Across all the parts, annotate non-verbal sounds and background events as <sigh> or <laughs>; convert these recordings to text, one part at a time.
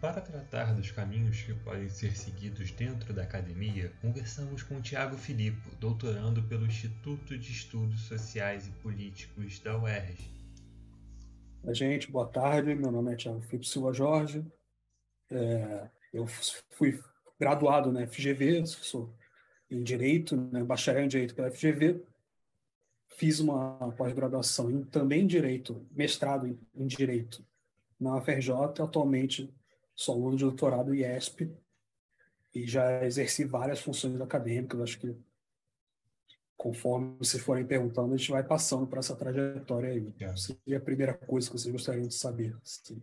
Para tratar dos caminhos que podem ser seguidos dentro da academia, conversamos com Tiago Filippo, doutorando pelo Instituto de Estudos Sociais e Políticos da UERJ. Oi, gente, boa tarde. Meu nome é Tiago Filippo Silva Jorge. É, eu fui graduado na FGV, sou em Direito, né, bacharel em Direito pela FGV. Fiz uma pós-graduação também em Direito, mestrado em, em Direito na UFRJ. Atualmente sou aluno de doutorado IESP e já exerci várias funções acadêmicas. Acho que conforme vocês forem perguntando, a gente vai passando por essa trajetória aí. É. Seria a primeira coisa que vocês gostariam de saber. Sim.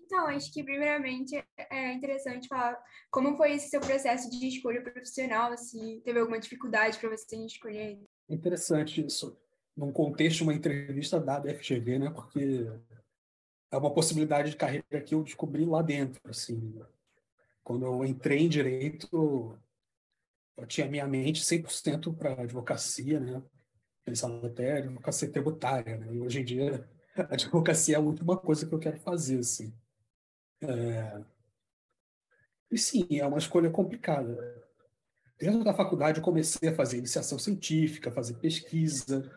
Então, acho que primeiramente é interessante falar como foi esse seu processo de escolha profissional, se teve alguma dificuldade para você escolher. Interessante isso, num contexto de uma entrevista dada à FGV, né? Porque é uma possibilidade de carreira que eu descobri lá dentro, assim. Quando eu entrei em direito, eu tinha minha mente 100% para advocacia, né? Pensava até advocacia tributária, né? E hoje em dia <laughs> a advocacia é a última coisa que eu quero fazer, assim. É... E sim, é uma escolha complicada. Dentro da faculdade eu comecei a fazer iniciação científica, fazer pesquisa,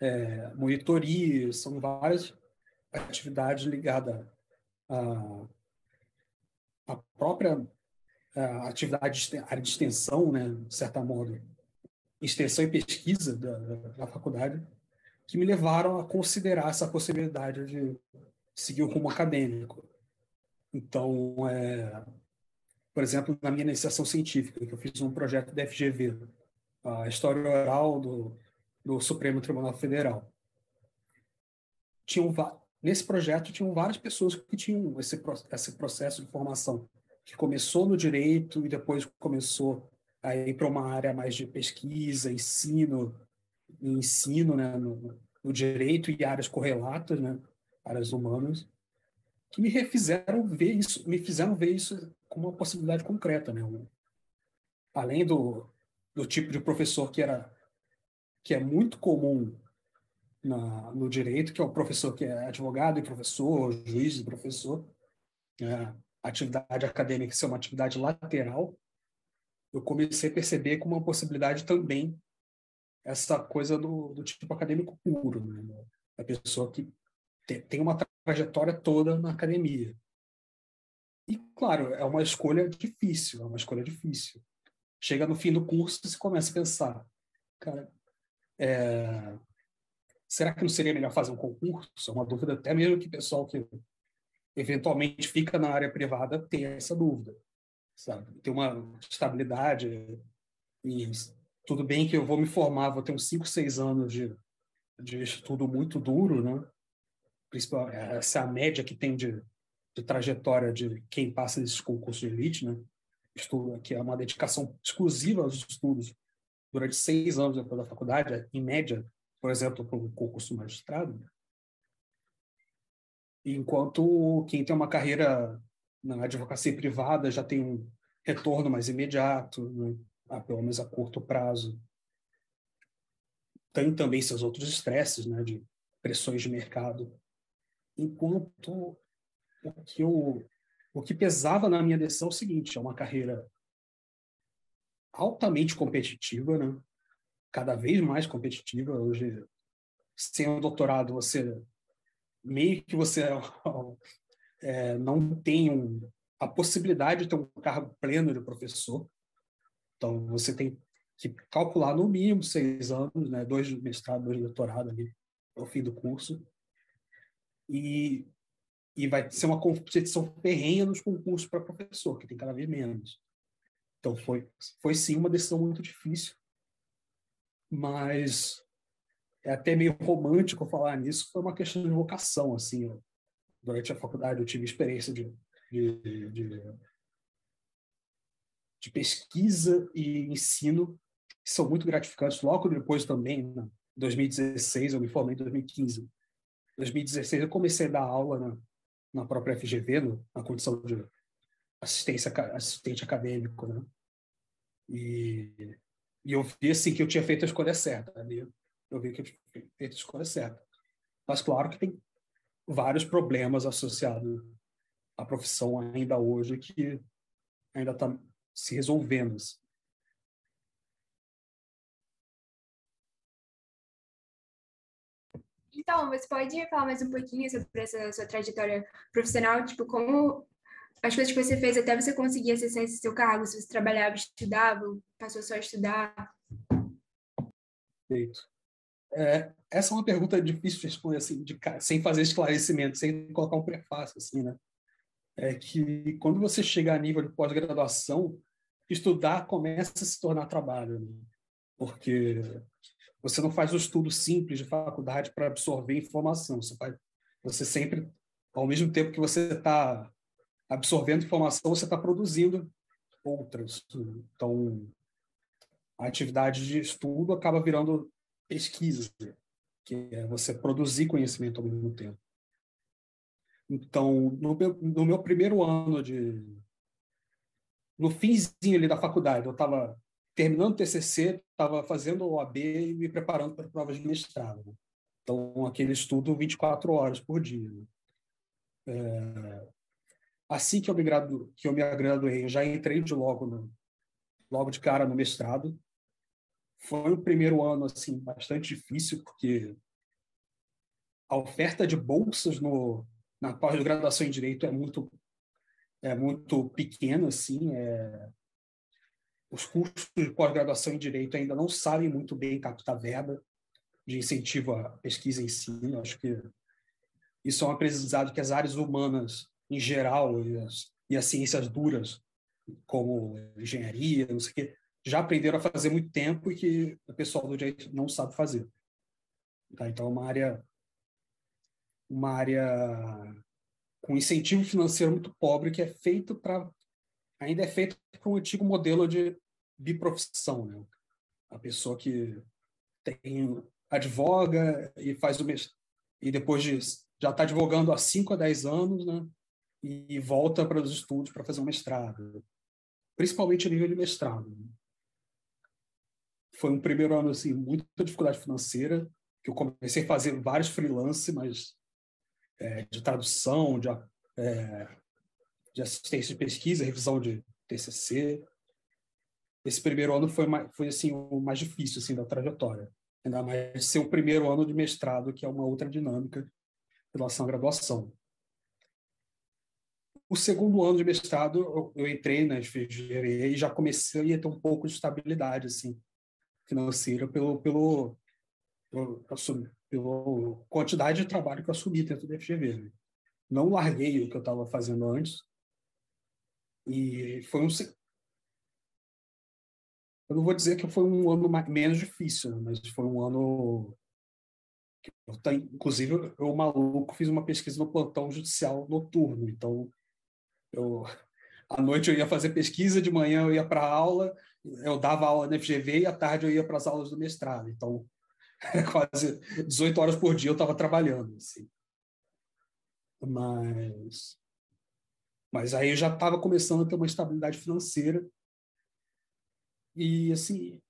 é, monitoria, são várias atividade ligada à, à própria à atividade área de extensão, né, de certa modo, extensão e pesquisa da, da faculdade, que me levaram a considerar essa possibilidade de seguir o rumo acadêmico. Então, é, por exemplo, na minha iniciação científica, que eu fiz um projeto da FGV, a História Oral do, do Supremo Tribunal Federal. Tinham, Nesse projeto tinham várias pessoas que tinham esse, esse processo de formação, que começou no direito e depois começou a ir para uma área mais de pesquisa, ensino, ensino né, no, no direito e áreas correlatas, né, áreas humanas, que me refizeram ver isso, me fizeram ver isso como uma possibilidade concreta, né? Além do, do tipo de professor que era que é muito comum na, no direito, que é o professor que é advogado e professor, juiz e professor. É, atividade acadêmica ser uma atividade lateral, eu comecei a perceber como uma possibilidade também essa coisa do, do tipo acadêmico puro, né? a pessoa que tem uma trajetória toda na academia. E, claro, é uma escolha difícil, é uma escolha difícil. Chega no fim do curso e começa a pensar, cara, é, será que não seria melhor fazer um concurso? É uma dúvida até mesmo que o pessoal que eventualmente fica na área privada tem essa dúvida, sabe? Tem uma estabilidade e tudo bem que eu vou me formar, vou ter uns 5, 6 anos de, de estudo muito duro, né? Principalmente, essa é média que tem de, de trajetória de quem passa nesses concursos de elite, né? Estudo, que é uma dedicação exclusiva aos estudos durante seis anos depois da faculdade, em média, por exemplo, para um concurso magistrado, enquanto quem tem uma carreira na advocacia privada já tem um retorno mais imediato, né? ah, pelo menos a curto prazo. Tem também seus outros estresses, né, de pressões de mercado. Enquanto o que eu o que pesava na minha decisão é o seguinte, é uma carreira altamente competitiva, né? Cada vez mais competitiva. Hoje, sem o doutorado, você meio que você <laughs> é, não tem um, a possibilidade de ter um cargo pleno de professor. Então, você tem que calcular no mínimo seis anos, né, dois de mestrado, dois de doutorado ali, ao fim do curso. E, e vai ser uma competição ferrenha nos concursos para professor, que tem cada vez menos. Então, foi, foi sim uma decisão muito difícil, mas é até meio romântico falar nisso, foi uma questão de vocação, assim, eu, durante a faculdade eu tive experiência de, de, de, de pesquisa e ensino que são muito gratificantes, logo depois também, em 2016, eu me formei em 2015, em 2016 eu comecei a dar aula na, na própria FGV, no, na condição de assistência, assistente acadêmico, né? E e eu vi assim que eu tinha feito a escolha certa. Ali eu vi que eu tinha feito a escolha certa. Mas claro que tem vários problemas associados a profissão ainda hoje que ainda está se resolvendo. Assim. Então, você pode falar mais um pouquinho sobre essa sua trajetória profissional, tipo, como as coisas que você fez até você conseguir acessar esse seu cargo, se você trabalhava, estudava, passou só a estudar? Perfeito. É, essa é uma pergunta difícil de responder assim, de, sem fazer esclarecimento, sem colocar um prefácio, assim, né? É que quando você chega a nível de pós-graduação, estudar começa a se tornar trabalho, né? porque você não faz o estudo simples de faculdade para absorver informação. Você, faz, você sempre, ao mesmo tempo que você está absorvendo informação, você está produzindo outras. Então, a atividade de estudo acaba virando pesquisa, que é você produzir conhecimento ao mesmo tempo. Então, no meu, no meu primeiro ano de. No finzinho ali da faculdade, eu estava terminando o TCC, estava fazendo o OAB e me preparando para provas de mestrado. Então, aquele estudo 24 horas por dia. É, assim que eu me gradu, que eu me graduei, eu já entrei de logo no, logo de cara no mestrado. Foi o primeiro ano assim bastante difícil porque a oferta de bolsas no na pós-graduação em direito é muito é muito pequena assim, é, os cursos de pós-graduação em direito ainda não sabem muito bem captar verba de incentivo à pesquisa e ensino. Acho que isso é um aprendizado que as áreas humanas em geral e as, e as ciências duras, como engenharia, não sei o quê, já aprenderam a fazer muito tempo e que o pessoal do direito não sabe fazer. Tá? Então, é uma área, uma área com incentivo financeiro muito pobre que é feito para ainda é feito com o antigo modelo de biprofissão, né? A pessoa que tem advoga e faz o e depois de já está advogando há 5 a 10 anos, né? E volta para os estudos para fazer um mestrado, principalmente a nível de mestrado. Foi um primeiro ano assim, muita dificuldade financeira, que eu comecei a fazer vários freelance, mas é, de tradução, de, é, de assistência de pesquisa, revisão de TCC. Esse primeiro ano foi, mais, foi assim o mais difícil assim da trajetória, ainda mais ser o primeiro ano de mestrado, que é uma outra dinâmica em relação à graduação. O segundo ano de mestrado, eu, eu entrei na engenharia e já comecei a ter um pouco de estabilidade assim, financeira pelo, pelo, pelo, pelo quantidade de trabalho que eu assumi dentro do FGV. Né? Não larguei o que eu estava fazendo antes. E foi um. Eu não vou dizer que foi um ano mais, menos difícil, né? mas foi um ano eu, inclusive, eu, maluco, fiz uma pesquisa no plantão judicial noturno. Então, eu, à noite eu ia fazer pesquisa, de manhã eu ia para aula, eu dava aula na FGV e à tarde eu ia para as aulas do mestrado. Então, <laughs> quase 18 horas por dia eu estava trabalhando. Assim. Mas, mas aí eu já estava começando a ter uma estabilidade financeira. E, assim,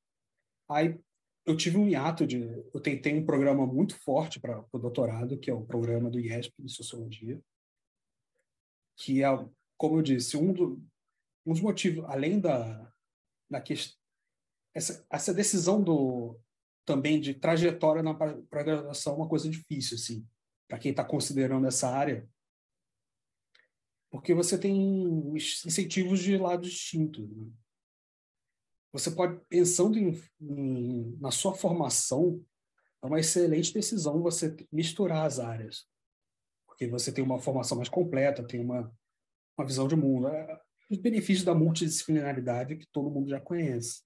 aí eu tive um hiato de. Eu tentei um programa muito forte para o doutorado, que é o programa do IESP de Sociologia, que é como eu disse, um, do, um dos motivos, além da, da questão, essa, essa decisão do também de trajetória na graduação é uma coisa difícil, assim, para quem está considerando essa área, porque você tem incentivos de lado distinto. Né? Você pode, pensando em, em, na sua formação, é uma excelente decisão você misturar as áreas, porque você tem uma formação mais completa, tem uma uma visão de mundo. É, os benefícios da multidisciplinaridade que todo mundo já conhece.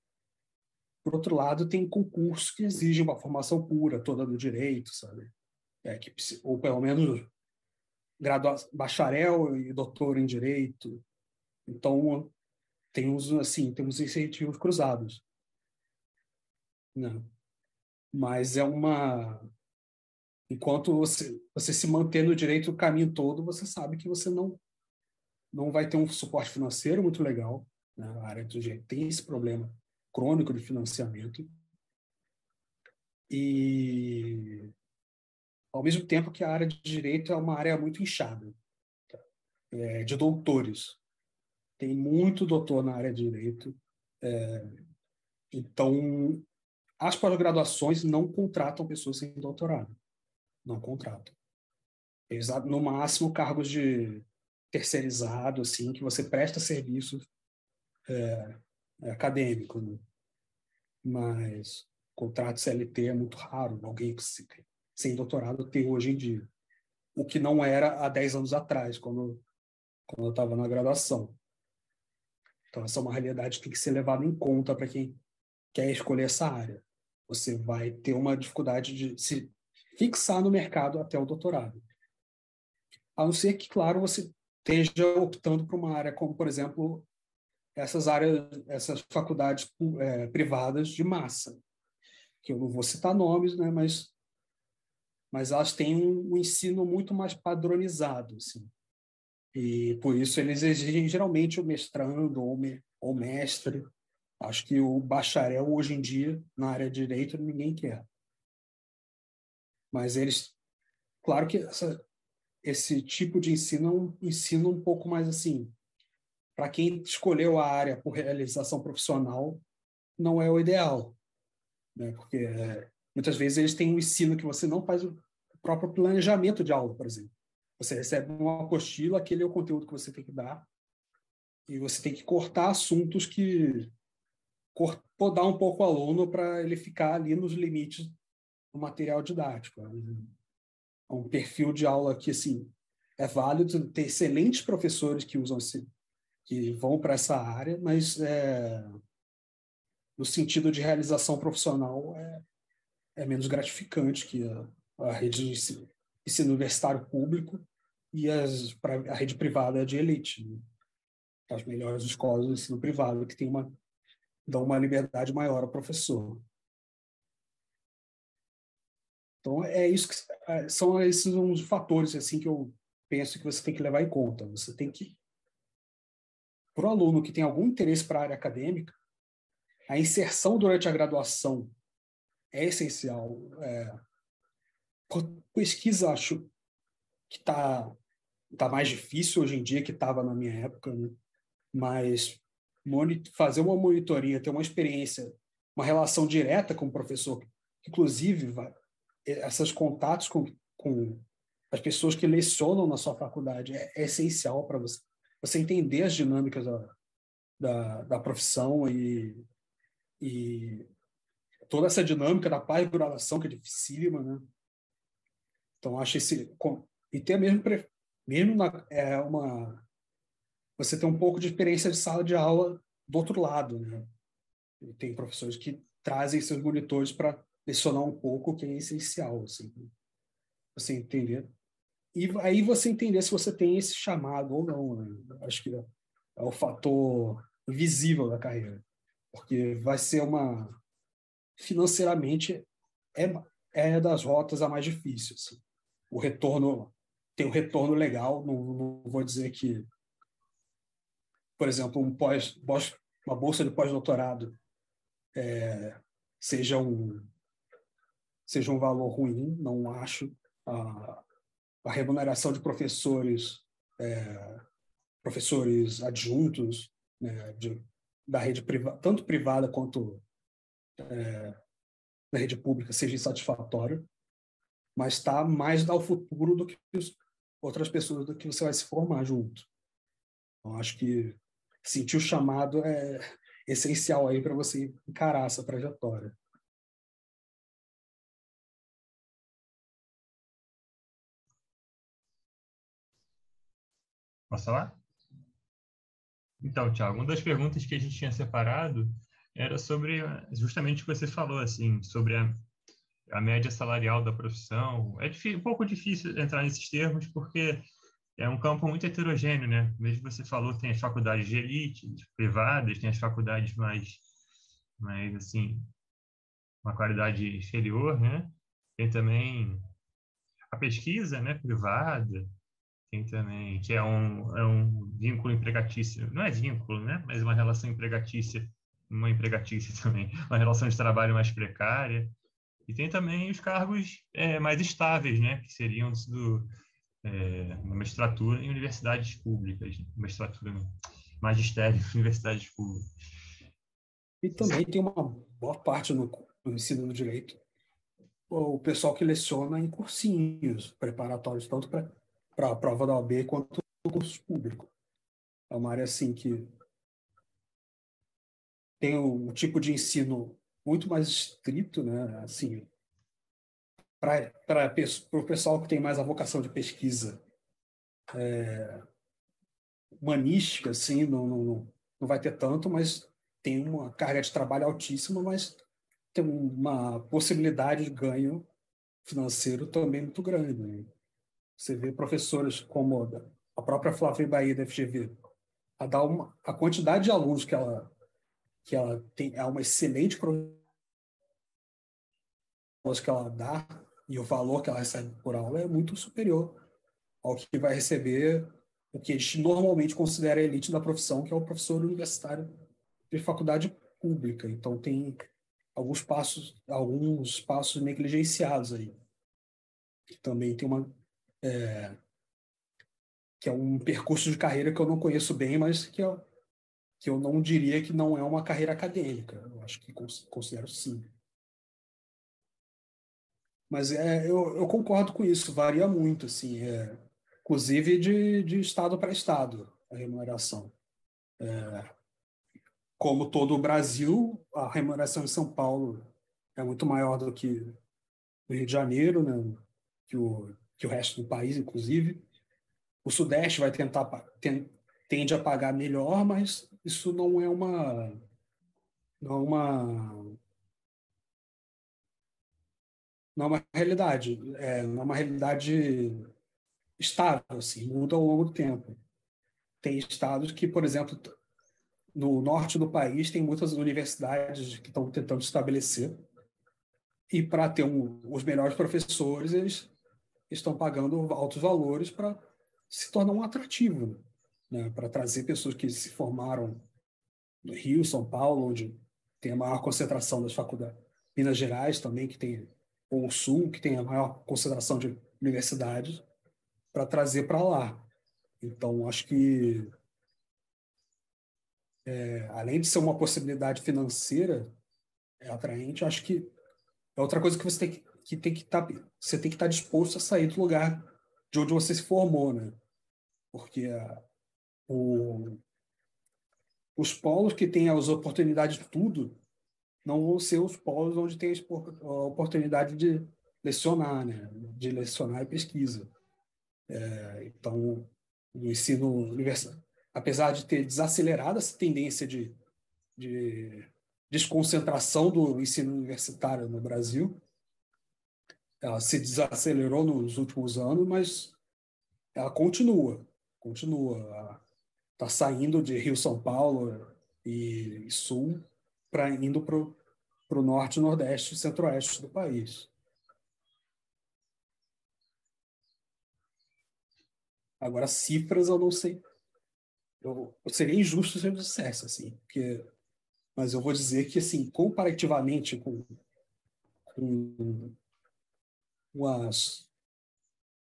Por outro lado, tem concursos que exigem uma formação pura, toda do direito, sabe? É, que, ou pelo menos gradua bacharel e doutor em direito. Então, tem uns, assim, temos incentivos cruzados. Não. Né? Mas é uma enquanto você, você se manter no direito o caminho todo, você sabe que você não não vai ter um suporte financeiro muito legal. Né? A área do direito tem esse problema crônico de financiamento. E, ao mesmo tempo que a área de direito é uma área muito inchada. é, de doutores. Tem muito doutor na área de direito. É, então, as pós-graduações não contratam pessoas sem doutorado. Não contratam. No máximo, cargos de terceirizado, assim, que você presta serviço é, é acadêmico. Né? Mas contrato CLT é muito raro, alguém sem doutorado ter hoje em dia. O que não era há 10 anos atrás, quando, quando eu estava na graduação. Então, essa é uma realidade que tem que ser levada em conta para quem quer escolher essa área. Você vai ter uma dificuldade de se fixar no mercado até o doutorado. A não ser que, claro, você esteja optando por uma área como, por exemplo, essas áreas, essas faculdades é, privadas de massa, que eu não vou citar nomes, né, mas mas elas têm um, ensino muito mais padronizado, assim. E por isso eles exigem geralmente o mestrando ou, me, ou mestre. Acho que o bacharel hoje em dia na área de direito ninguém quer. Mas eles, claro que essa, esse tipo de ensino é um ensino um pouco mais assim, para quem escolheu a área por realização profissional, não é o ideal, né? Porque é, muitas vezes eles têm um ensino que você não faz o próprio planejamento de aula, por exemplo. Você recebe uma apostila, aquele é o conteúdo que você tem que dar, e você tem que cortar assuntos que podar um pouco o aluno para ele ficar ali nos limites do material didático. Né? É um perfil de aula que assim é válido ter excelentes professores que usam esse, que vão para essa área, mas é, no sentido de realização profissional é, é menos gratificante que a, a rede de ensino, ensino universitário público e as, a rede privada de elite. Né? As melhores escolas do ensino privado que tem uma dão uma liberdade maior ao professor. Então, é isso que, é, são esses uns fatores assim que eu penso que você tem que levar em conta. Você tem que, para o aluno que tem algum interesse para a área acadêmica, a inserção durante a graduação é essencial. É, pesquisa, acho que está tá mais difícil hoje em dia que estava na minha época, né? mas fazer uma monitoria, ter uma experiência, uma relação direta com o professor, inclusive vai, esses contatos com, com as pessoas que lecionam na sua faculdade é, é essencial para você, você entender as dinâmicas da, da, da profissão e, e toda essa dinâmica da pós-graduação que é dificílima, né? Então acho esse e ter mesmo mesmo na, é uma você tem um pouco de experiência de sala de aula do outro lado, né? E tem professores que trazem seus monitores para lecionar um pouco, que é essencial, assim, você entender. E aí você entender se você tem esse chamado ou não. Né? Acho que é, é o fator visível da carreira, porque vai ser uma financeiramente é é das rotas a mais difícil. Assim. O retorno tem um retorno legal, não, não vou dizer que, por exemplo, um pós, uma bolsa de pós-doutorado é, seja um seja um valor ruim, não acho. A, a remuneração de professores, é, professores adjuntos né, de, da rede privada, tanto privada quanto é, da rede pública, seja insatisfatório, mas está mais ao futuro do que os, outras pessoas do que você vai se formar junto. Então, acho que sentir o chamado é essencial aí para você encarar essa trajetória. Posso falar? Então, Thiago, uma das perguntas que a gente tinha separado era sobre justamente o que você falou, assim, sobre a, a média salarial da profissão. É um pouco difícil entrar nesses termos porque é um campo muito heterogêneo, né? Mesmo você falou, tem as faculdades de elite, privadas, tem as faculdades mais, mais assim, uma qualidade inferior, né? Tem também a pesquisa, né, privada, tem também, que é um, é um vínculo empregatício, não é vínculo, né? Mas uma relação empregatícia, uma empregatícia <laughs> também, uma relação de trabalho mais precária. E tem também os cargos é, mais estáveis, né? Que seriam do, é, magistratura em universidades públicas, magistratura, magistério em universidades públicas. E também tem uma boa parte no, no ensino do direito, o pessoal que leciona em cursinhos preparatórios, tanto para a prova da OAB quanto no curso público. É uma área assim que tem um tipo de ensino muito mais estrito, né? Assim, para o pessoal que tem mais a vocação de pesquisa é, humanística, assim, não, não, não vai ter tanto, mas tem uma carga de trabalho altíssima, mas tem uma possibilidade de ganho financeiro também muito grande. Né? Você vê professores como a própria Flávia Bahia da FGV, a, dar uma, a quantidade de alunos que ela, que ela tem, é uma excelente que ela dá e o valor que ela recebe por aula é muito superior ao que vai receber o que a gente normalmente considera a elite da profissão, que é o professor universitário de faculdade pública. Então tem alguns passos, alguns passos negligenciados aí. Também tem uma é, que é um percurso de carreira que eu não conheço bem, mas que eu, que eu não diria que não é uma carreira acadêmica. Eu acho que considero sim. Mas é, eu, eu concordo com isso, varia muito, assim, é, inclusive de, de estado para estado, a remuneração. É, como todo o Brasil, a remuneração em São Paulo é muito maior do que no Rio de Janeiro, né? que, o, que o resto do país, inclusive. O Sudeste vai tentar tende a pagar melhor, mas isso não é uma não é uma não é uma realidade, é, não é uma realidade estável, assim, muda ao longo do tempo. Tem estados que, por exemplo, no norte do país tem muitas universidades que estão tentando estabelecer e para ter um, os melhores professores eles estão pagando altos valores para se tornar um atrativo né? para trazer pessoas que se formaram no Rio, São Paulo, onde tem a maior concentração das faculdades, Minas Gerais também que tem ou o Sul que tem a maior concentração de universidades para trazer para lá. Então acho que é, além de ser uma possibilidade financeira é atraente, acho que é outra coisa que você tem que, que tem que estar tá, você tem que estar tá disposto a sair do lugar de onde você se formou, né? Porque a, o, os polos que têm as oportunidades de tudo não vão ser os polos onde tem a oportunidade de lecionar, né? De lecionar e pesquisa. É, então, o ensino universitário apesar de ter desacelerado essa tendência de, de desconcentração do ensino universitário no Brasil, ela se desacelerou nos últimos anos, mas ela continua, continua. Está saindo de Rio, São Paulo e, Sul para indo para o norte, nordeste e centro-oeste do país. Agora, cifras eu não sei eu, eu seria injusto se eu dissesse, assim, porque, mas eu vou dizer que, assim, comparativamente com, com, com, as,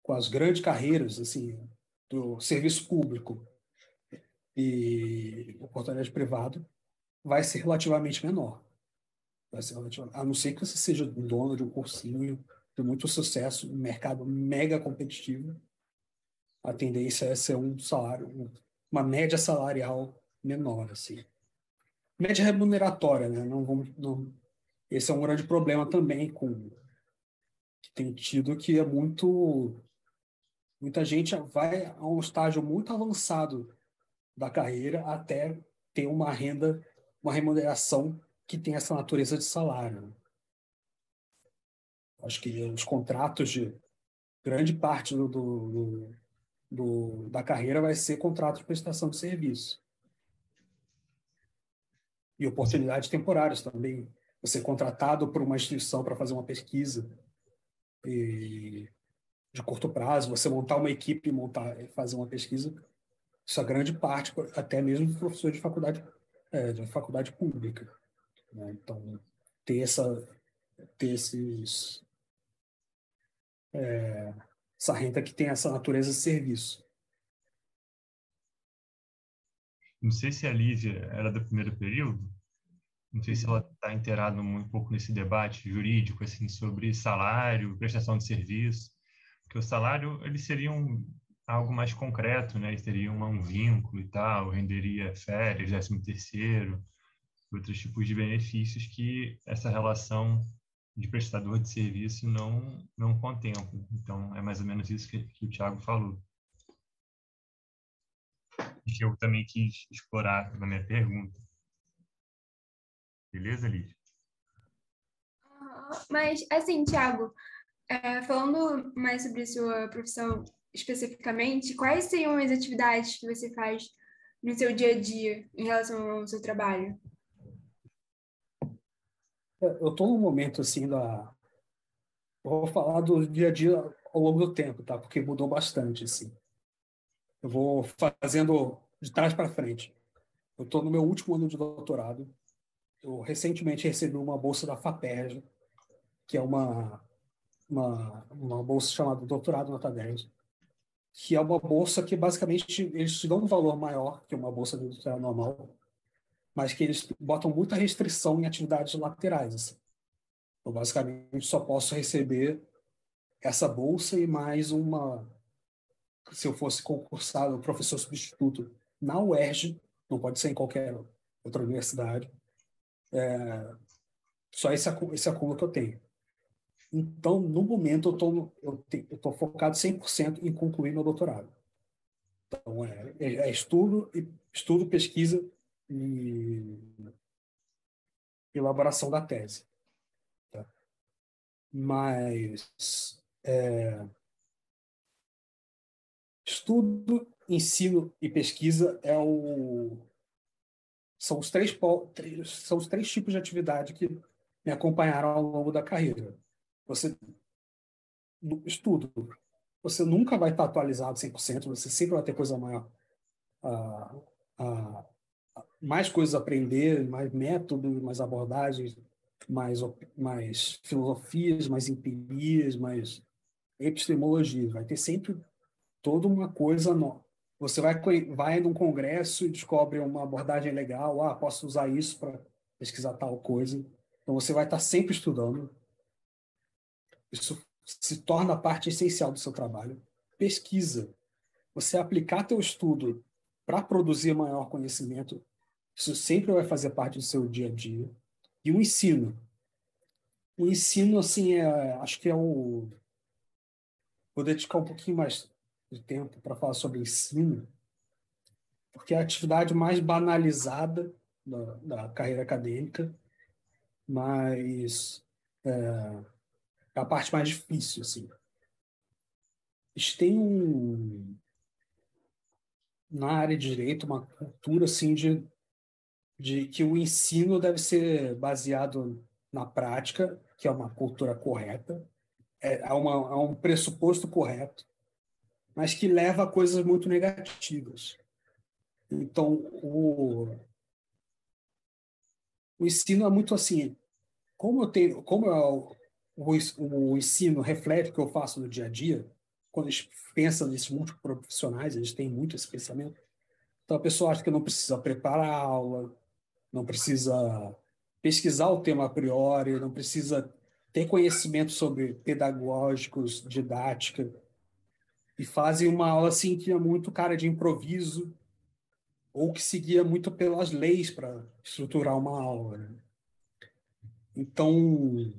com as grandes carreiras, assim, do serviço público e oportunidade privado, vai ser relativamente menor. Vai ser relativamente, a não ser que você seja dono de um cursinho de muito sucesso, um mercado mega competitivo, a tendência é ser um salário, uma média salarial menor, assim. Média remuneratória, né? Não vamos, não... Esse é um grande problema também com que tem tido que é muito muita gente vai a um estágio muito avançado da carreira até ter uma renda, uma remuneração que tem essa natureza de salário. Acho que os contratos de grande parte do, do, do, da carreira vai ser contrato de prestação de serviço. E oportunidades temporárias também. Você é contratado por uma instituição para fazer uma pesquisa e, de curto prazo, você montar uma equipe montar, fazer uma pesquisa, isso é grande parte, até mesmo de professores de faculdade, é, de faculdade pública. Né? Então, ter, essa, ter esses. É, essa renda que tem essa natureza de serviço. Não sei se a Lívia era do primeiro período, não sei se ela está inteirada um pouco nesse debate jurídico assim sobre salário, prestação de serviço, porque o salário ele seria um, algo mais concreto, né? Ele teria um, vínculo e tal, renderia férias, décimo terceiro, outros tipos de benefícios que essa relação de prestador de serviço não não contempla. Então é mais ou menos isso que, que o Tiago falou. Que eu também quis explorar na minha pergunta. Beleza, Lídia? Mas, assim, Tiago, é, falando mais sobre a sua profissão especificamente, quais seriam as atividades que você faz no seu dia a dia em relação ao seu trabalho? Eu estou num momento assim da. Eu vou falar do dia a dia ao longo do tempo, tá? Porque mudou bastante, assim. Eu vou fazendo de trás para frente. Eu estou no meu último ano de doutorado eu recentemente recebi uma bolsa da FAPERJ, que é uma, uma, uma bolsa chamada Doutorado Nota 10, que é uma bolsa que basicamente eles te dão um valor maior que uma bolsa de doutorado normal, mas que eles botam muita restrição em atividades laterais. Assim. Eu basicamente só posso receber essa bolsa e mais uma, se eu fosse concursado professor substituto na UERJ, não pode ser em qualquer outra universidade, é, só esse, esse acúmulo que eu tenho. Então, no momento, eu estou eu focado 100% em concluir meu doutorado. Então, é, é, é estudo, estudo, pesquisa e elaboração da tese. Tá? Mas é, estudo, ensino e pesquisa é o, são os três, são os três tipos de atividade que me acompanharam ao longo da carreira. Você estudo, você nunca vai estar atualizado 100%, você sempre vai ter coisa maior, a, a, mais coisas a aprender, mais métodos, mais abordagens, mais, mais filosofias, mais empirias, mais epistemologia. Vai ter sempre toda uma coisa nova. Você vai, vai num congresso e descobre uma abordagem legal, ah, posso usar isso para pesquisar tal coisa. Então você vai estar sempre estudando. Isso se torna parte essencial do seu trabalho. Pesquisa. Você aplicar teu estudo para produzir maior conhecimento, isso sempre vai fazer parte do seu dia a dia. E o ensino. O ensino, assim, é, acho que é o. Vou dedicar um pouquinho mais de tempo para falar sobre ensino, porque é a atividade mais banalizada da, da carreira acadêmica, mas é, é, a parte mais difícil, assim. Eles na área de direito uma cultura assim de, de que o ensino deve ser baseado na prática, que é uma cultura correta, é, é, uma, é um pressuposto correto, mas que leva a coisas muito negativas. Então, o, o ensino é muito assim. Como eu tenho, como eu, o, o ensino reflete o que eu faço no dia a dia, quando a gente pensa nesses multiprofissionais, eles têm muito esse pensamento. Então, a pessoa acha que não precisa preparar a aula, não precisa pesquisar o tema a priori, não precisa ter conhecimento sobre pedagógicos, didática e fazem uma aula assim que é muito cara de improviso ou que seguia muito pelas leis para estruturar uma aula. Né? Então,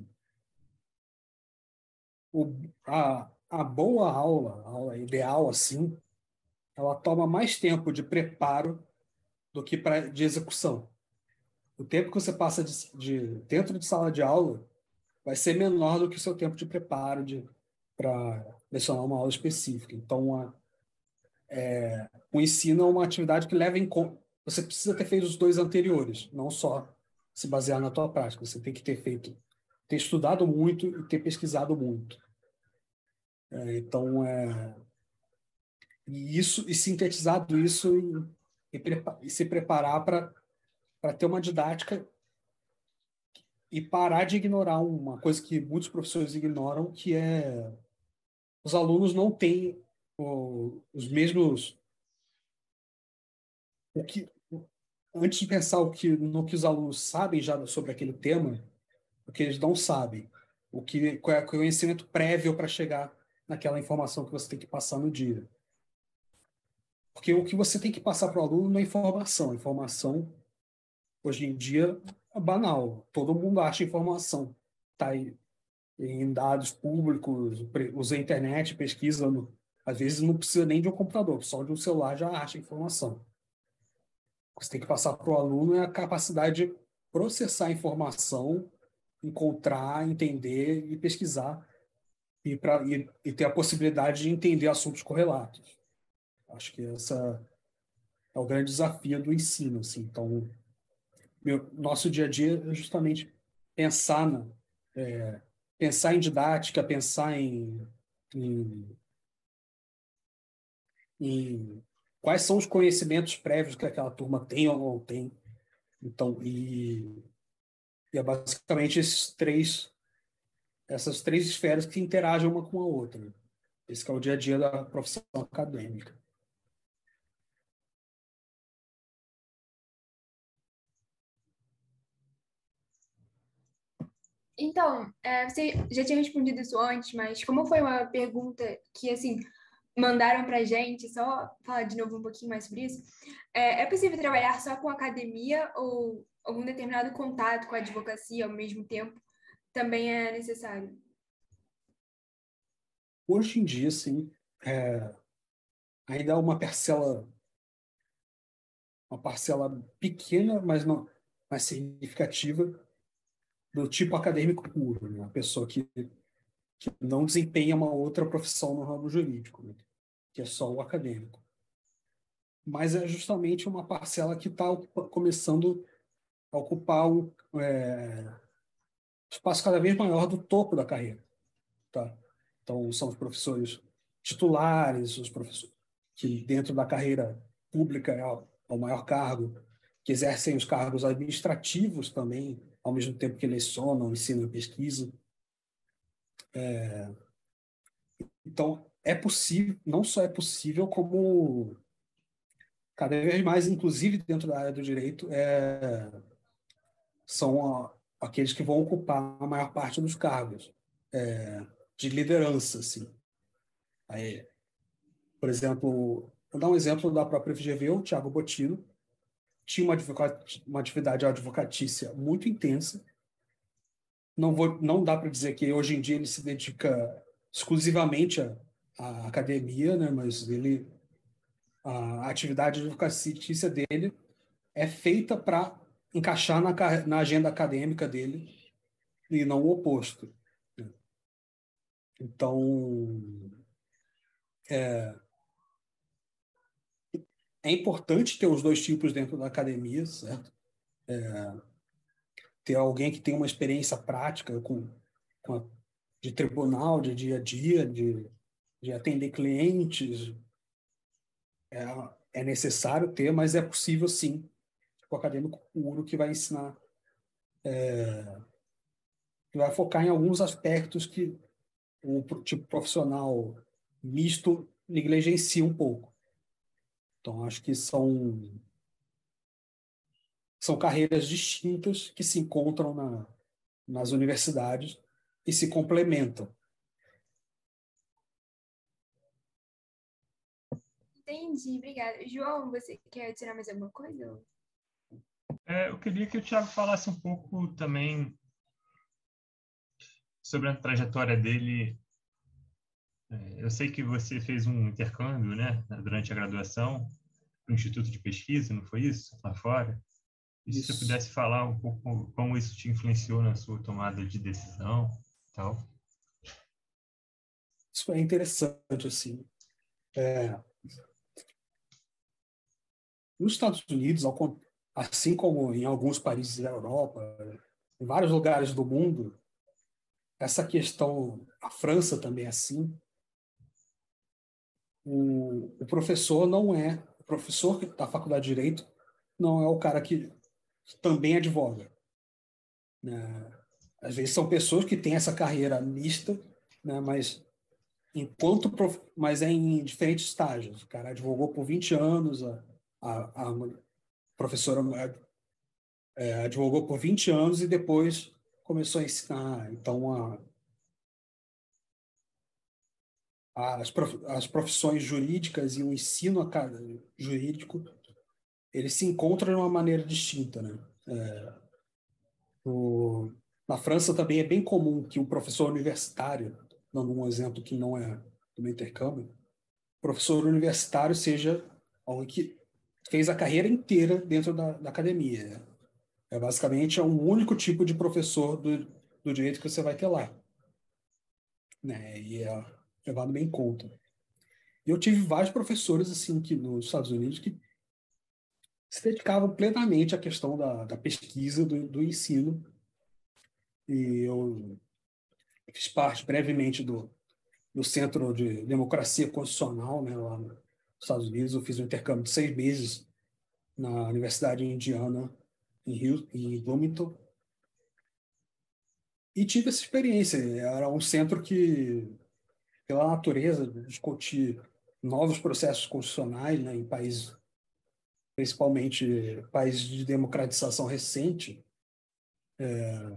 o, a, a boa aula, a aula ideal assim, ela toma mais tempo de preparo do que pra, de execução. O tempo que você passa de, de, dentro de sala de aula vai ser menor do que o seu tempo de preparo de para lecionar uma aula específica. Então, a, é, o ensino é uma atividade que leva em conta. Você precisa ter feito os dois anteriores, não só se basear na tua prática. Você tem que ter feito, ter estudado muito e ter pesquisado muito. É, então, é, e isso e sintetizado isso e, e, e se preparar para para ter uma didática e parar de ignorar uma coisa que muitos professores ignoram, que é os alunos não têm o, os mesmos o que antes de pensar o que no que os alunos sabem já sobre aquele tema, o que eles não sabem, o que qual é o conhecimento prévio para chegar naquela informação que você tem que passar no dia. Porque o que você tem que passar para o aluno não é informação. Informação, hoje em dia, é banal. Todo mundo acha informação. Está aí em dados públicos, usa a internet, pesquisa. No, às vezes não precisa nem de um computador, só de um celular já acha informação. O que você tem que passar para o aluno é a capacidade de processar a informação, encontrar, entender e pesquisar e, pra, e, e ter a possibilidade de entender assuntos correlatos. Acho que essa é o grande desafio do ensino. Assim. Então, meu, nosso dia a dia é justamente pensar na, é, pensar em didática, pensar em, em, em, quais são os conhecimentos prévios que aquela turma tem ou não tem. Então, e, e é basicamente esses três, essas três esferas que interagem uma com a outra. Esse é o dia a dia da profissão acadêmica. Então, é, você já tinha respondido isso antes, mas como foi uma pergunta que, assim, mandaram para gente, só falar de novo um pouquinho mais sobre isso, é, é possível trabalhar só com academia ou algum determinado contato com a advocacia ao mesmo tempo também é necessário? Hoje em dia, sim, é, ainda há uma parcela, uma parcela pequena, mas não mais significativa do tipo acadêmico puro, né? uma pessoa que, que não desempenha uma outra profissão no ramo jurídico, né? que é só o acadêmico. Mas é justamente uma parcela que está começando a ocupar um é, espaço cada vez maior do topo da carreira. Tá? Então, são os professores titulares, os professores que dentro da carreira pública é o, é o maior cargo, que exercem os cargos administrativos também, ao mesmo tempo que lecionam, ensinam e pesquisam. É, então, é possível, não só é possível, como cada vez mais, inclusive dentro da área do direito, é, são aqueles que vão ocupar a maior parte dos cargos é, de liderança. Assim. Aí, por exemplo, vou dar um exemplo da própria FGV, o Tiago Botino, tinha uma, uma atividade advocatícia muito intensa. Não, vou, não dá para dizer que hoje em dia ele se dedica exclusivamente à, à academia, né? mas ele, a atividade advocatícia dele é feita para encaixar na, na agenda acadêmica dele e não o oposto. Né? Então, é, é importante ter os dois tipos dentro da academia, certo? É, ter alguém que tem uma experiência prática com, com a, de tribunal, de dia a dia, de, de atender clientes. É, é necessário ter, mas é possível sim. O acadêmico puro que vai ensinar, é, que vai focar em alguns aspectos que o tipo profissional misto negligencia um pouco. Então, acho que são, são carreiras distintas que se encontram na, nas universidades e se complementam. Entendi, obrigada. João, você quer adicionar mais alguma coisa? É, eu queria que o Thiago falasse um pouco também sobre a trajetória dele eu sei que você fez um intercâmbio, né, durante a graduação, no Instituto de Pesquisa, não foi isso? Lá fora. E se você pudesse falar um pouco como isso te influenciou na sua tomada de decisão tal. Isso é interessante, assim. É... Nos Estados Unidos, assim como em alguns países da Europa, em vários lugares do mundo, essa questão, a França também é assim, o, o professor não é, o professor da faculdade de Direito não é o cara que, que também advoga. Né? Às vezes são pessoas que têm essa carreira mista, né? mas enquanto prof... mas é em diferentes estágios. O cara advogou por 20 anos, a, a, a professora é, advogou por 20 anos e depois começou a ensinar. Então, a, as, as profissões jurídicas e o ensino jurídico eles se encontram de uma maneira distinta, né? É, o, na França também é bem comum que um professor universitário, dando um exemplo que não é do meu intercâmbio, professor universitário seja alguém que fez a carreira inteira dentro da, da academia. É basicamente é um único tipo de professor do, do direito que você vai ter lá. Né? E é levado bem em conta. E eu tive vários professores assim que nos Estados Unidos que se dedicavam plenamente à questão da, da pesquisa, do, do ensino. E eu fiz parte brevemente do, do Centro de Democracia Constitucional, né, lá nos Estados Unidos. Eu fiz um intercâmbio de seis meses na Universidade Indiana, em, Houston, em Bloomington. E tive essa experiência. Era um centro que, pela natureza, discutir novos processos constitucionais né, em países principalmente países de democratização recente, é,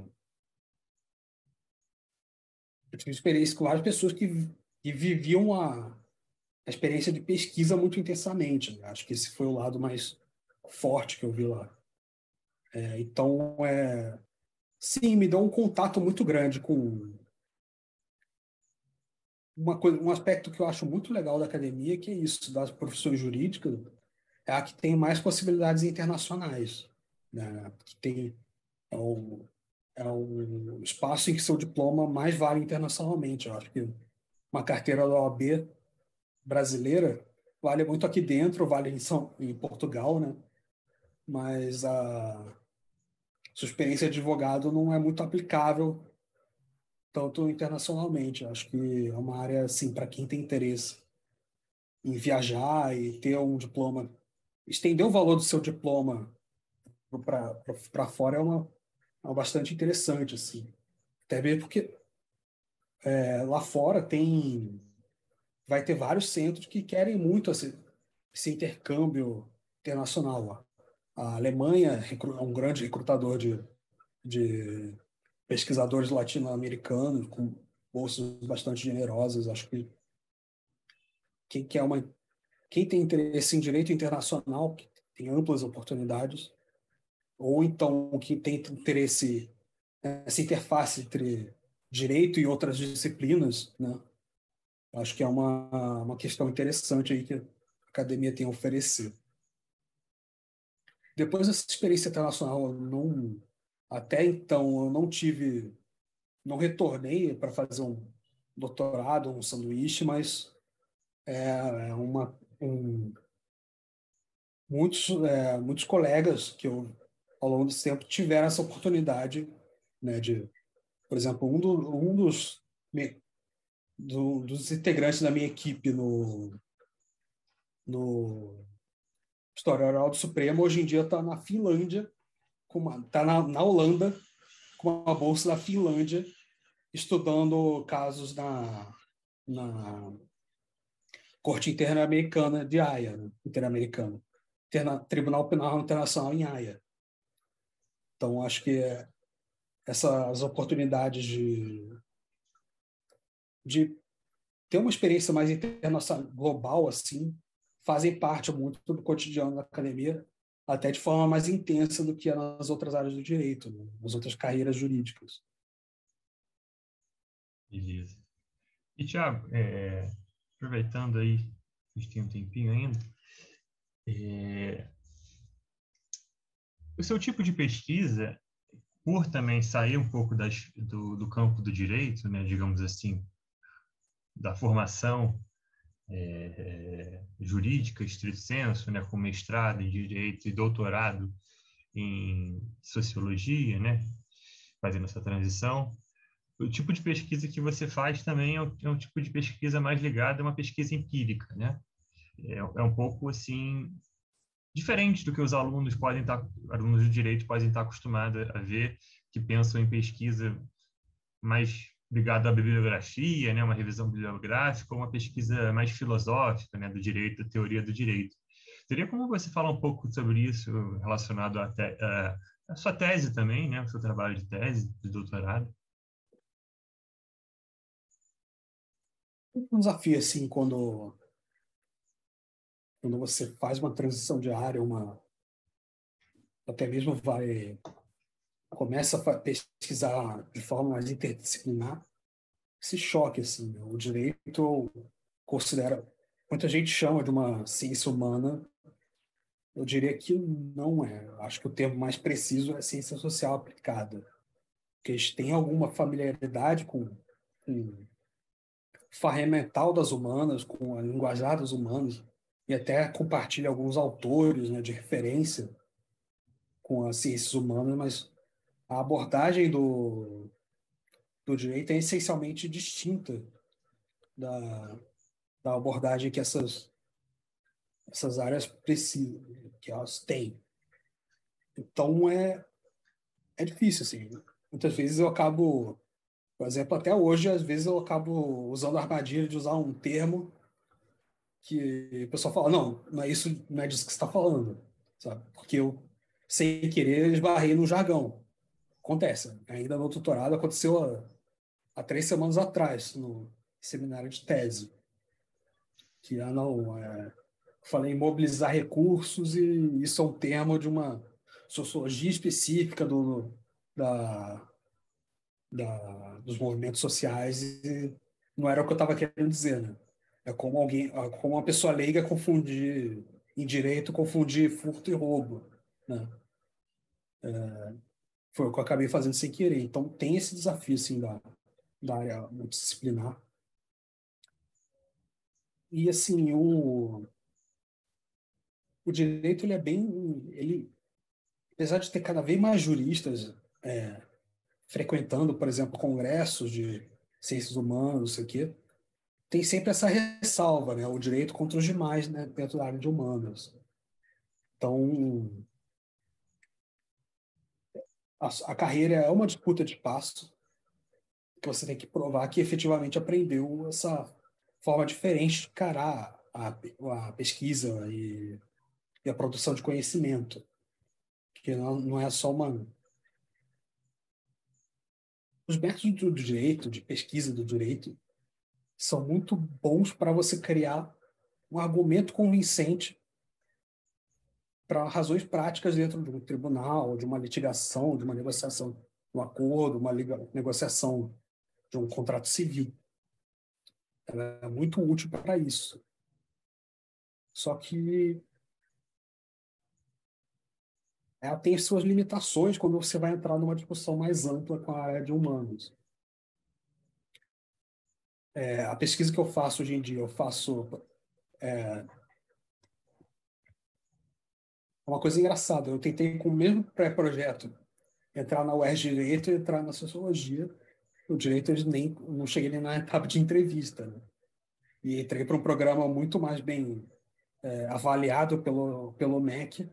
eu tive experiência com várias pessoas que, que viviam a, a experiência de pesquisa muito intensamente. Acho que esse foi o lado mais forte que eu vi lá. É, então, é, sim, me deu um contato muito grande com uma coisa, um aspecto que eu acho muito legal da academia, que é isso, das profissões jurídicas, é a que tem mais possibilidades internacionais, né? tem é o, é o espaço em que seu diploma mais vale internacionalmente. Eu acho que uma carteira da OAB brasileira vale muito aqui dentro, vale em, São, em Portugal, né? mas a sua experiência de advogado não é muito aplicável tanto internacionalmente. Acho que é uma área assim para quem tem interesse em viajar e ter um diploma estender o valor do seu diploma para fora é uma, é bastante interessante, assim. Até mesmo porque é, lá fora tem vai ter vários centros que querem muito esse, esse intercâmbio internacional. A Alemanha é um grande recrutador de, de pesquisadores latino-americanos com bolsas bastante generosas. Acho que quem uma quem tem interesse em direito internacional, que tem amplas oportunidades, ou então que tem interesse nessa interface entre direito e outras disciplinas, né? Acho que é uma, uma questão interessante aí que a academia tem a oferecer. Depois dessa experiência internacional, não, até então eu não tive, não retornei para fazer um doutorado, um sanduíche, mas é, é uma um, muitos, é, muitos colegas que eu, ao longo desse tempo, tiveram essa oportunidade né, de, por exemplo, um, do, um dos, do, dos integrantes da minha equipe no, no História Oral do Supremo, hoje em dia está na Finlândia, está na, na Holanda, com uma bolsa da Finlândia, estudando casos na, na Corte Interamericana de Haia, né? Interamericana. Interna Tribunal Penal Internacional em Haia. Então, acho que essas oportunidades de, de ter uma experiência mais internacional, global, assim, fazem parte muito do cotidiano da academia, até de forma mais intensa do que nas outras áreas do direito, né? nas outras carreiras jurídicas. Beleza. E, Tiago, é, aproveitando aí, a gente tem um tempinho ainda, é... o seu tipo de pesquisa, por também sair um pouco das, do, do campo do direito, né, digamos assim, da formação é, jurídica, estrito senso, né, com mestrado em direito e doutorado em sociologia, né, fazendo essa transição, o tipo de pesquisa que você faz também é, é um tipo de pesquisa mais ligada a uma pesquisa empírica, né? É, é um pouco assim diferente do que os alunos podem estar, alunos de direito podem estar acostumados a ver, que pensam em pesquisa mais ligado à bibliografia, né, uma revisão bibliográfica, uma pesquisa mais filosófica, né, do direito, teoria do direito. Teria como você falar um pouco sobre isso relacionado à, te, sua tese também, né, o seu trabalho de tese, de doutorado? Um desafio assim quando quando você faz uma transição de área, uma até mesmo vai começa a pesquisar de forma mais interdisciplinar, esse choque assim, né? o direito considera muita gente chama de uma ciência humana, eu diria que não é. Acho que o termo mais preciso é ciência social aplicada, porque eles têm alguma familiaridade com, com ferramental das humanas, com a linguajar das humanas, e até compartilha alguns autores né, de referência com as ciências humanas, mas a abordagem do, do direito é essencialmente distinta da, da abordagem que essas, essas áreas precisam, que elas têm. Então, é, é difícil, assim. Muitas vezes eu acabo, por exemplo, até hoje, às vezes eu acabo usando a armadilha de usar um termo que o pessoal fala, não, não é isso, não é disso que você está falando, sabe? Porque eu, sem querer, esbarrei no jargão. Acontece. Ainda no doutorado aconteceu há, há três semanas atrás, no seminário de tese. Que, ah, não, é, falei em mobilizar recursos e isso é um termo de uma sociologia específica do, da, da, dos movimentos sociais e não era o que eu estava querendo dizer, né? É como alguém, como uma pessoa leiga confundir em direito, confundir furto e roubo, né? É, foi o que eu acabei fazendo sem querer. Então tem esse desafio assim da, da área multidisciplinar. E assim, o o direito ele é bem ele apesar de ter cada vez mais juristas é, frequentando, por exemplo, congressos de ciências humanas, não sei o quê, tem sempre essa ressalva, né? O direito contra os demais né? dentro da área de humanas. Então, a, a carreira é uma disputa de passo que você tem que provar que efetivamente aprendeu essa forma diferente de encarar a, a pesquisa e, e, a produção de conhecimento. Que não, não é só uma. Os métodos do direito, de pesquisa do direito, são muito bons para você criar um argumento convincente para razões práticas dentro de um tribunal, de uma litigação, de uma negociação um acordo, uma negociação de um contrato civil. Ela é muito útil para isso. Só que ela tem suas limitações quando você vai entrar numa discussão mais ampla com a área de humanos. É, a pesquisa que eu faço hoje em dia, eu faço é, uma coisa engraçada. Eu tentei com o mesmo pré-projeto entrar na UERJ Direito e entrar na Sociologia. O Direito eu nem não cheguei nem na etapa de entrevista. Né? E entrei para um programa muito mais bem é, avaliado pelo, pelo MEC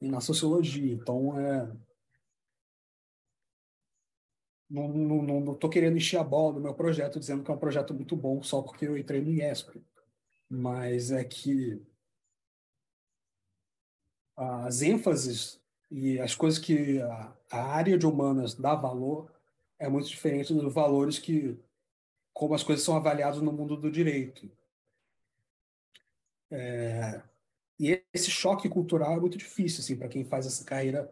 e na Sociologia. Então, é, não, não, não, não tô querendo encher a bola do meu projeto, dizendo que é um projeto muito bom só porque eu entrei no IESP. Mas é que as ênfases e as coisas que a, a área de humanas dá valor é muito diferente dos valores que como as coisas são avaliadas no mundo do direito. É, e esse choque cultural é muito difícil assim para quem faz essa carreira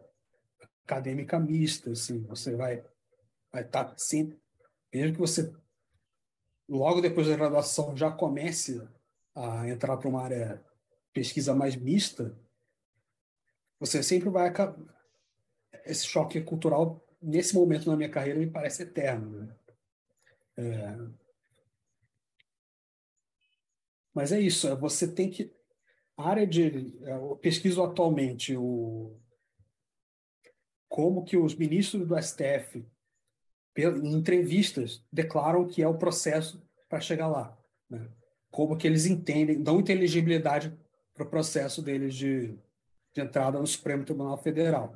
acadêmica mista, assim, você vai vai estar tá sempre, mesmo que você logo depois da graduação já comece a entrar para uma área pesquisa mais mista, você sempre vai esse choque cultural nesse momento na minha carreira me parece eterno. Né? É... Mas é isso, é, você tem que a área de é, eu pesquiso atualmente o como que os ministros do STF em entrevistas, declaram que é o processo para chegar lá. Né? Como que eles entendem, dão inteligibilidade para o processo deles de, de entrada no Supremo Tribunal Federal.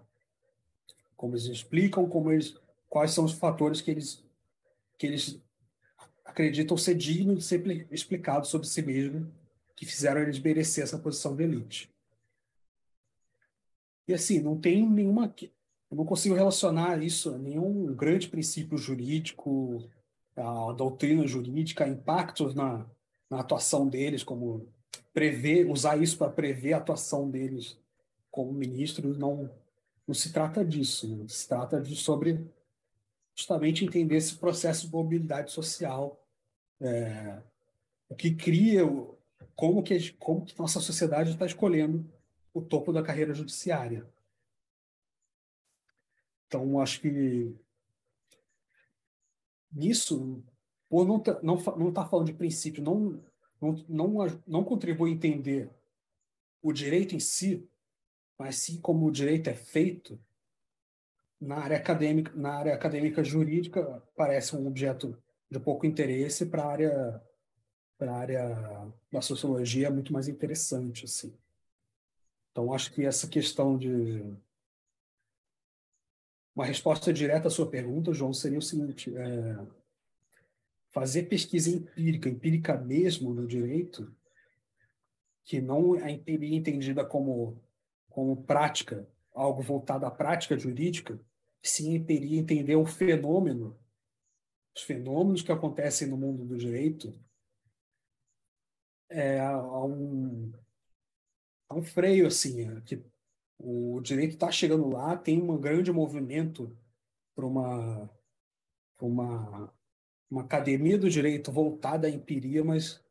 Como eles explicam, como eles, quais são os fatores que eles, que eles acreditam ser digno de ser explicado sobre si mesmo, que fizeram eles merecer essa posição de elite. E assim, não tem nenhuma. Eu não consigo relacionar isso a nenhum grande princípio jurídico, a doutrina jurídica, impactos na, na atuação deles, como prever, usar isso para prever a atuação deles como ministros, não, não se trata disso. Né? Se trata de sobre justamente entender esse processo de mobilidade social, é, o que cria, como que, como que nossa sociedade está escolhendo o topo da carreira judiciária. Então, acho que nisso, por não estar não, não tá falando de princípio, não, não, não, não contribui a entender o direito em si, mas sim como o direito é feito, na área acadêmica, na área acadêmica jurídica parece um objeto de pouco interesse para a área para área da sociologia é muito mais interessante assim. Então acho que essa questão de uma resposta direta à sua pergunta, João, seria o seguinte: é, fazer pesquisa empírica, empírica mesmo no direito, que não é entendida como como prática, algo voltado à prática jurídica, sim teria entender o fenômeno, os fenômenos que acontecem no mundo do direito, é, há, um, um freio, assim, é, que o direito está chegando lá, tem um grande movimento para uma, uma, uma academia do direito voltada à empiria, mas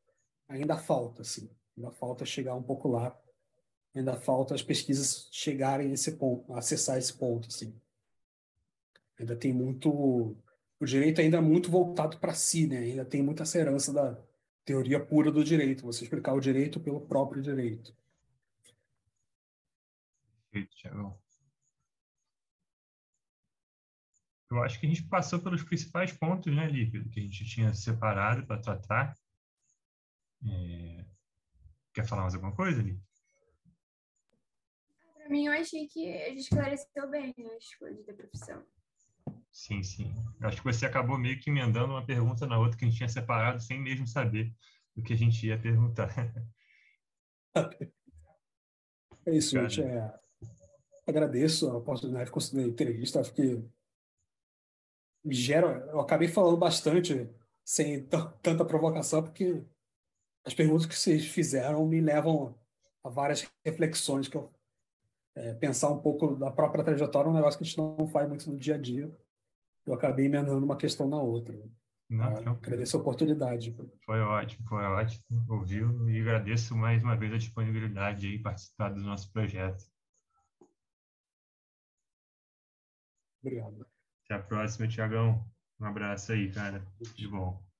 ainda falta, assim, ainda falta chegar um pouco lá, ainda falta as pesquisas chegarem a esse ponto, acessar esse ponto, assim. Ainda tem muito. O direito ainda é muito voltado para si, né? Ainda tem muita herança da teoria pura do direito, você explicar o direito pelo próprio direito. Eu acho que a gente passou pelos principais pontos, né, Líquido, que a gente tinha separado para tratar. É... Quer falar mais alguma coisa, Líquido? Para mim, eu achei que a gente esclareceu bem as coisas da profissão. Sim, sim. Eu acho que você acabou meio que emendando uma pergunta na outra que a gente tinha separado sem mesmo saber o que a gente ia perguntar. <laughs> É isso, Cara. gente. É, agradeço a oportunidade de considerar a entrevista. Acho que me gera. Eu acabei falando bastante sem tanta provocação, porque as perguntas que vocês fizeram me levam a várias reflexões que eu é, pensar um pouco da própria trajetória, um negócio que a gente não faz muito no dia a dia. Eu acabei emendando uma questão na outra. Não, ah, agradeço a oportunidade. Foi ótimo, foi ótimo. Ouviu e agradeço mais uma vez a disponibilidade aí participar do nosso projeto. Obrigado. Até a próxima, Tiagão. Um abraço aí, cara. De bom.